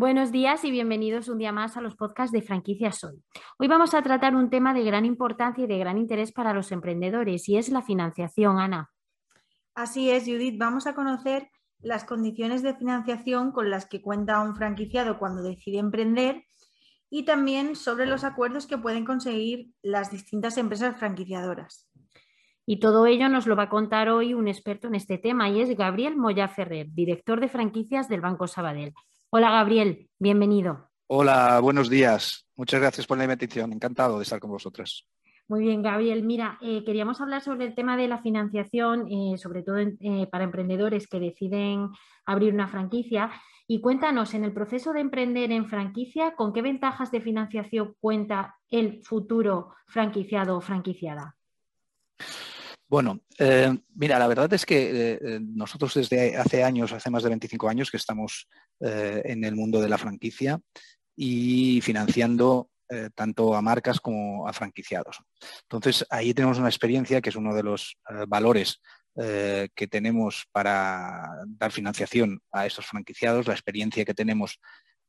Buenos días y bienvenidos un día más a los podcasts de Franquicias Hoy. Hoy vamos a tratar un tema de gran importancia y de gran interés para los emprendedores y es la financiación, Ana. Así es, Judith. Vamos a conocer las condiciones de financiación con las que cuenta un franquiciado cuando decide emprender y también sobre los acuerdos que pueden conseguir las distintas empresas franquiciadoras. Y todo ello nos lo va a contar hoy un experto en este tema y es Gabriel Moya Ferrer, director de franquicias del Banco Sabadell. Hola Gabriel, bienvenido. Hola, buenos días. Muchas gracias por la invitación. Encantado de estar con vosotras. Muy bien, Gabriel. Mira, eh, queríamos hablar sobre el tema de la financiación, eh, sobre todo eh, para emprendedores que deciden abrir una franquicia. Y cuéntanos, en el proceso de emprender en franquicia, ¿con qué ventajas de financiación cuenta el futuro franquiciado o franquiciada? Bueno, eh, mira, la verdad es que eh, eh, nosotros desde hace años, hace más de 25 años que estamos en el mundo de la franquicia y financiando tanto a marcas como a franquiciados. Entonces, ahí tenemos una experiencia que es uno de los valores que tenemos para dar financiación a estos franquiciados, la experiencia que tenemos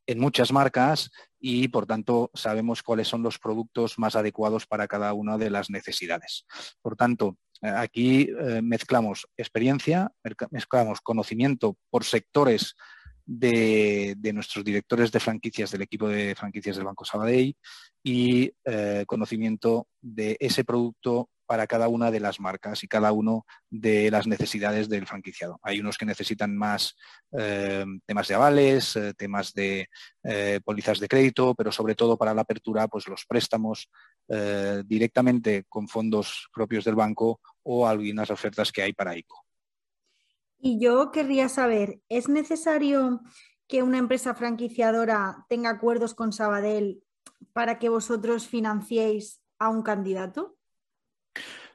en muchas marcas y por tanto sabemos cuáles son los productos más adecuados para cada una de las necesidades. Por tanto, Aquí eh, mezclamos experiencia, mezclamos conocimiento por sectores de, nuestros directores de franquicias del equipo de franquicias del Banco Sabadell y eh, conocimiento de ese producto para cada una de las marcas y cada uno de las necesidades del franquiciado. Hay unos que necesitan más eh, temas de avales, temas de pólizas de crédito, pero sobre todo para la apertura, pues los préstamos directamente con fondos propios del banco o algunas ofertas que hay para ICO. Y yo querría saber, ¿es necesario que una empresa franquiciadora tenga acuerdos con Sabadell para que vosotros financiéis a un candidato?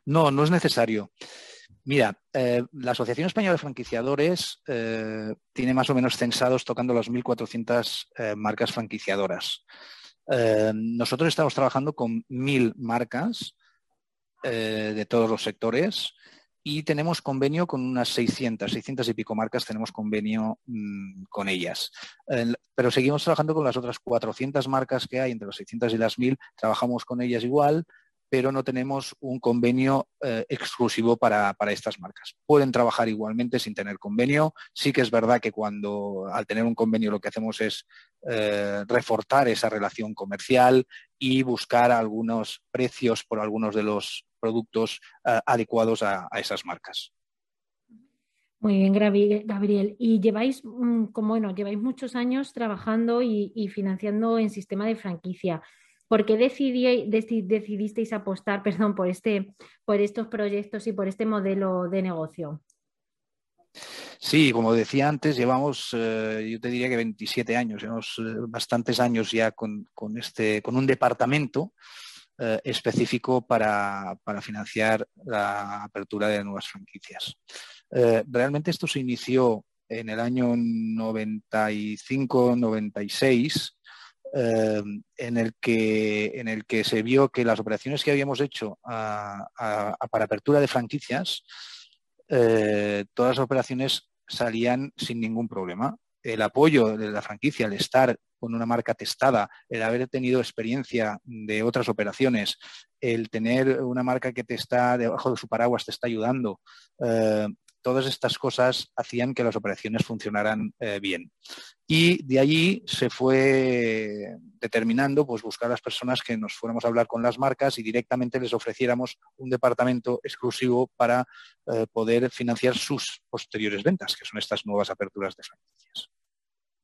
No, no es necesario. Mira, eh, la Asociación Española de Franquiciadores eh, tiene más o menos censados tocando las 1.400 eh, marcas franquiciadoras. nosotros estamos trabajando con 1.000 marcas eh, de todos los sectores y tenemos convenio con unas 600, 600 y pico marcas, tenemos convenio mm, con ellas. pero seguimos trabajando con las otras 400 marcas que hay, entre las 600 y las 1000, trabajamos con ellas igual, pero no tenemos un convenio eh, exclusivo para, estas marcas. Pueden trabajar igualmente sin tener convenio. Sí que es verdad que cuando al tener un convenio lo que hacemos es eh, reforzar esa relación comercial y buscar algunos precios por algunos de los productos eh, adecuados a, esas marcas. Muy bien, Gabriel. Y lleváis, mm, como bueno, lleváis muchos años trabajando y, y financiando en sistema de franquicia. ¿Por qué decidisteis apostar perdón, por, este, por estos proyectos y por este modelo de negocio? Sí, como decía antes, llevamos, eh, yo te diría que 27 años, llevamos eh, bastantes años ya con, este, con un departamento eh, específico para, para, financiar la apertura de nuevas franquicias. realmente esto se inició en el año 95-96 Em, en, el que, en el que se vio que las operaciones que habíamos hecho para apertura de franquicias, eh, todas las operaciones salían sin ningún problema. El apoyo de la franquicia, el estar con una marca testada, el haber tenido experiencia de otras operaciones, el tener una marca que te está debajo de su paraguas, te está ayudando, eh, todas estas cosas hacían que las operaciones funcionaran eh, bien. Y de allí se fue determinando pues, buscar a las personas que nos fuéramos a hablar con las marcas y directamente les ofreciéramos un departamento exclusivo para eh, poder financiar sus posteriores ventas, que son estas nuevas aperturas de franquicias.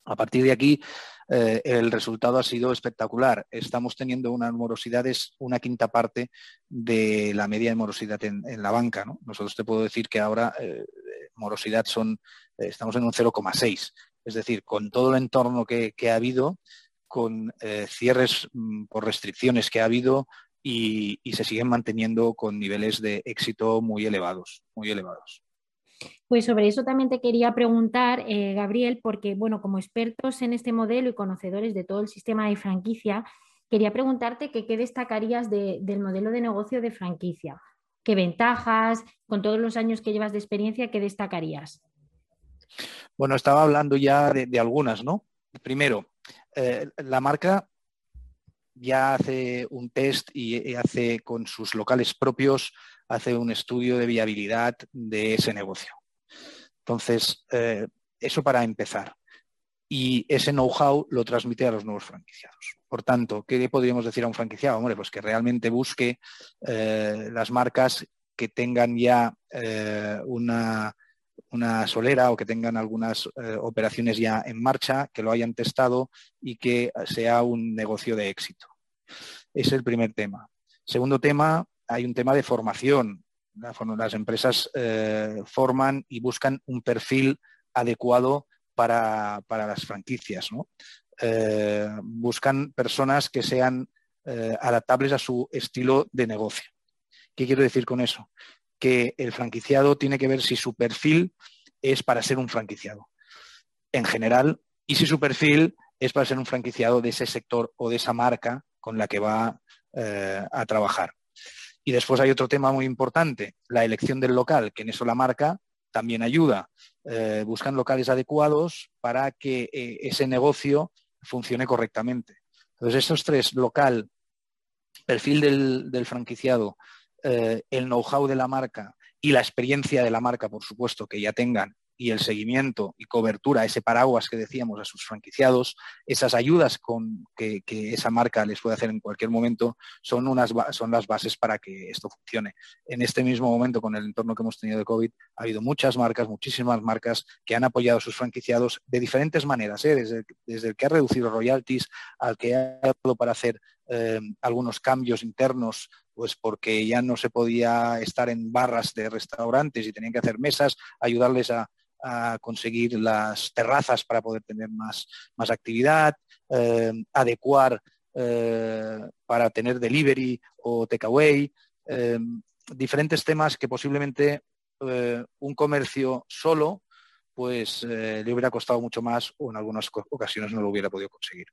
A partir de aquí, eh, el resultado ha sido espectacular. Estamos teniendo una morosidad, es una quinta parte de la media de morosidad en, la banca. Nosotros te puedo decir que ahora eh, morosidad son, eh, estamos en un 0,6. Es decir, con todo el entorno que, ha habido, con cierres mm, por restricciones que ha habido y, y se siguen manteniendo con niveles de éxito muy elevados, muy elevados. Pues sobre eso también te quería preguntar, eh, Gabriel, porque bueno, como expertos en este modelo y conocedores de todo el sistema de franquicia, quería preguntarte qué destacarías del modelo de negocio de franquicia. ¿Qué ventajas, con todos los años que llevas de experiencia, qué destacarías? Bueno, estaba hablando ya de, algunas, ¿no? primero, eh, la marca ya hace un test y hace con sus locales propios, hace un estudio de viabilidad de ese negocio. Entonces, eh, eso para empezar. Y ese know-how lo transmite a los nuevos franquiciados. Por tanto, ¿qué le podríamos decir a un franquiciado? Hombre, pues que realmente busque eh, las marcas que tengan ya una, una solera o que tengan algunas eh, operaciones ya en marcha, que lo hayan testado y que sea un negocio de éxito. Es el primer tema. Segundo tema, hay un tema de formación. Las empresas eh, forman y buscan un perfil adecuado para, las franquicias. Eh, buscan personas que sean adaptables a su estilo de negocio. ¿Qué quiero decir con eso? que el franquiciado tiene que ver si su perfil es para ser un franquiciado en general y si su perfil es para ser un franquiciado de ese sector o de esa marca con la que va eh, a trabajar. Y después hay otro tema muy importante, la elección del local, que en eso la marca también ayuda. Eh, buscan locales adecuados para que eh, ese negocio funcione correctamente. Entonces, estos tres, local, perfil del franquiciado eh, el know-how de la marca y la experiencia de la marca, por supuesto, que ya tengan y el seguimiento y cobertura, ese paraguas que decíamos a sus franquiciados, esas ayudas con que, esa marca les puede hacer en cualquier momento, son, unas, son las bases para que esto funcione. En este mismo momento, con el entorno que hemos tenido de COVID, ha habido muchas marcas, muchísimas marcas que han apoyado a sus franquiciados de diferentes maneras, ¿eh? desde, desde, el que ha reducido royalties al que ha dado para hacer eh, algunos cambios internos pues porque ya no se podía estar en barras de restaurantes y tenían que hacer mesas, ayudarles a, conseguir las terrazas para poder tener más, más actividad, eh, adecuar eh, para tener delivery o takeaway, eh, diferentes temas que posiblemente un comercio solo pues le hubiera costado mucho más o en algunas ocasiones no lo hubiera podido conseguir.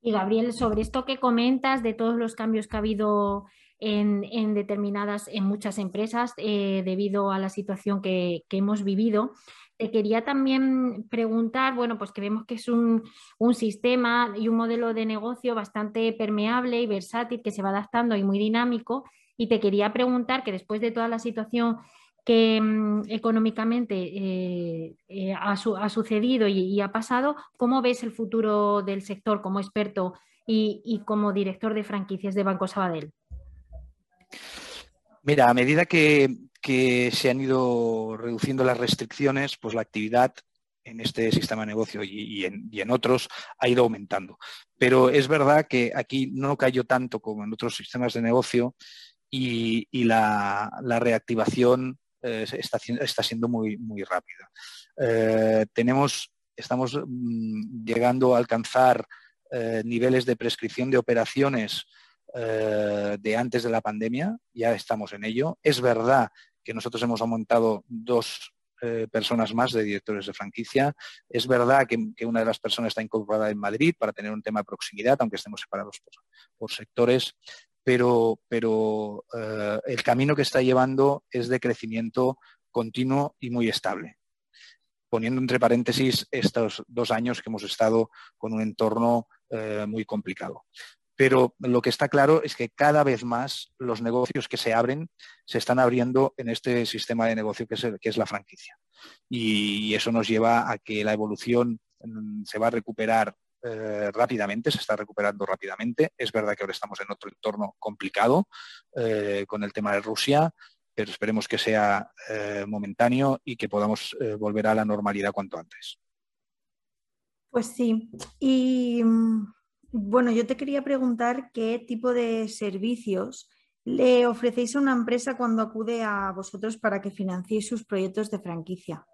Y Gabriel, sobre esto que comentas de todos los cambios que ha habido en, determinadas, en muchas empresas eh, debido a la situación que, hemos vivido, te quería también preguntar, bueno, pues que vemos que es un, un, sistema y un modelo de negocio bastante permeable y versátil que se va adaptando y muy dinámico. Y te quería preguntar que después de toda la situación que mm, económicamente eh, eh, ha, sucedido y, ha pasado, ¿cómo ves el futuro del sector como experto y, como director de franquicias de Banco Sabadell? Mira, a medida que, se han ido reduciendo las restricciones, pues la actividad en este sistema de negocio y, en, otros ha ido aumentando. Pero es verdad que aquí no cayó tanto como en otros sistemas de negocio y, la, reactivación eh, está, siendo muy, muy rápida. Eh, tenemos, estamos mm, llegando a alcanzar eh, niveles de prescripción de operaciones de antes de la pandemia, ya estamos en ello. Es verdad que nosotros hemos aumentado dos personas más de directores de franquicia. Es verdad que, una de las personas está incorporada en Madrid para tener un tema de proximidad, aunque estemos separados por sectores pero, pero eh, el camino que está llevando es de crecimiento continuo y muy estable. Poniendo entre paréntesis estos dos años que hemos estado con un entorno eh, muy complicado. Pero lo que está claro es que cada vez más los negocios que se abren se están abriendo en este sistema de negocio que es, la franquicia. Y eso nos lleva a que la evolución mm, se va a recuperar eh, rápidamente, se está recuperando rápidamente. Es verdad que ahora estamos en otro entorno complicado eh, con el tema de Rusia, pero esperemos que sea eh, momentáneo y que podamos volver a la normalidad cuanto antes. Pues sí. Y mm, bueno, yo te quería preguntar qué tipo de servicios le ofrecéis a una empresa cuando acude a vosotros para que financiéis sus proyectos de franquicia.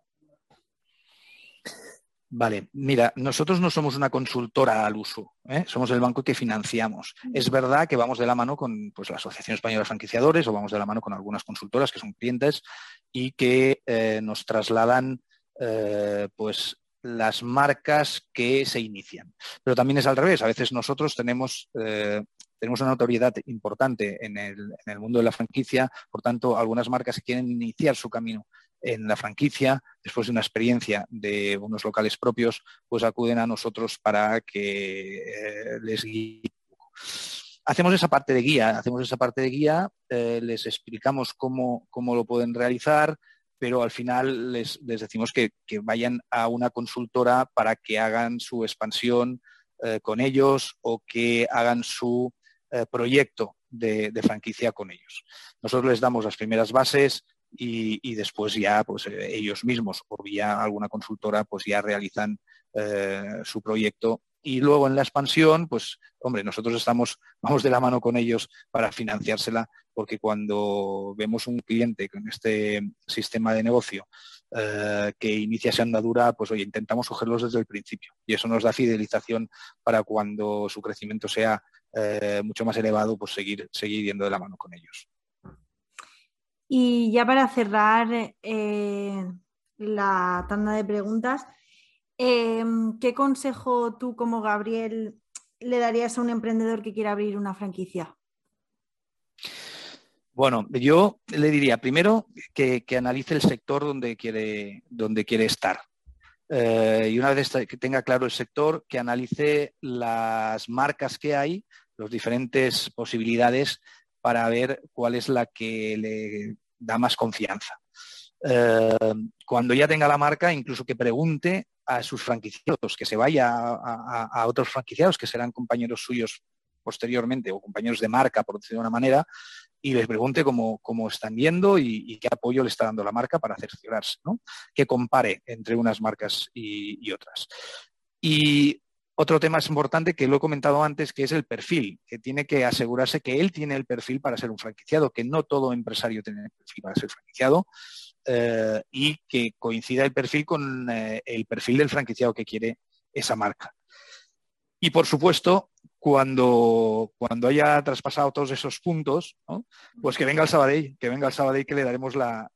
Vale, mira, nosotros no somos una consultora al uso, ¿eh? somos el banco que financiamos. Es verdad que vamos de la mano con pues, la Asociación Española de Franquiciadores o vamos de la mano con algunas consultoras que son clientes y que eh, nos trasladan eh, pues, las marcas que se inician. Pero también es al revés, a veces nosotros tenemos tenemos una autoridad importante en el, en el, mundo de la franquicia, por tanto, algunas marcas que quieren iniciar su camino en la franquicia, después de una experiencia de unos locales propios, pues acuden a nosotros para que eh, les guíe. Hacemos esa parte de guía, hacemos esa parte de guía, eh, les explicamos cómo, cómo, lo pueden realizar, pero al final les, decimos que, vayan a una consultora para que hagan su expansión eh, con ellos o que hagan su proyecto de, franquicia con ellos. Nosotros les damos las primeras bases, y, después ya pues eh, ellos mismos o vía alguna consultora pues ya realizan eh, su proyecto y luego en la expansión, pues, hombre, nosotros estamos, vamos de la mano con ellos para financiársela, porque cuando vemos un cliente con este sistema de negocio eh, que inicia esa andadura, pues, oye, intentamos cogerlos desde el principio. Y eso nos da fidelización para cuando su crecimiento sea mucho más elevado, pues seguir, seguir yendo de la mano con ellos. Y ya para cerrar eh, la tanda de preguntas, em, ¿qué consejo tú como Gabriel le darías a un emprendedor que quiera abrir una franquicia? Bueno, yo le diría primero que, analice el sector donde quiere, donde quiere estar. Eh, y una vez que tenga claro el sector, que analice las marcas que hay, las diferentes posibilidades para ver cuál es la que le da más confianza. Eh, cuando ya tenga la marca, incluso que pregunte a sus franquiciados, que se vaya a, otros franquiciados que serán compañeros suyos posteriormente o compañeros de marca, por decirlo de una manera, y les pregunte cómo, están yendo y, qué apoyo le está dando la marca para cerciorarse, ¿no? que compare entre unas marcas y, y otras. Y otro tema es importante que lo he comentado antes, que es el perfil, que tiene que asegurarse que él tiene el perfil para ser un franquiciado, que no todo empresario tiene el perfil para ser franquiciado eh, y que coincida el perfil con eh, el perfil del franquiciado que quiere esa marca. Y por supuesto, cuando, cuando haya traspasado todos esos puntos, pues que venga el Sabadell, que venga el Sabadell que le daremos la,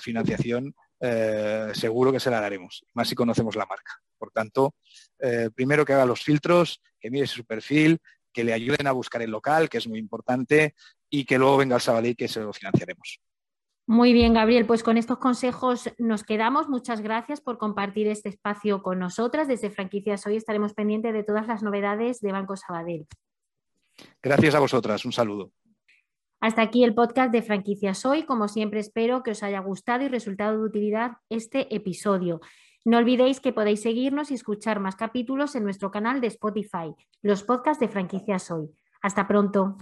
financiación, eh, seguro que se la daremos, más si conocemos la marca. Por tanto, primero que haga los filtros, que mire su perfil, que le ayuden a buscar el local, que es muy importante, y que luego venga el Sabadell que se lo financiaremos. Muy bien, Gabriel. Pues con estos consejos nos quedamos. Muchas gracias por compartir este espacio con nosotras. Desde Franquicias Hoy estaremos pendientes de todas las novedades de Banco Sabadell. Gracias a vosotras. Un saludo. Hasta aquí el podcast de Franquicias Hoy. Como siempre, espero que os haya gustado y resultado de utilidad este episodio. No olvidéis que podéis seguirnos y escuchar más capítulos en nuestro canal de Spotify, los podcasts de franquicias hoy. Hasta pronto.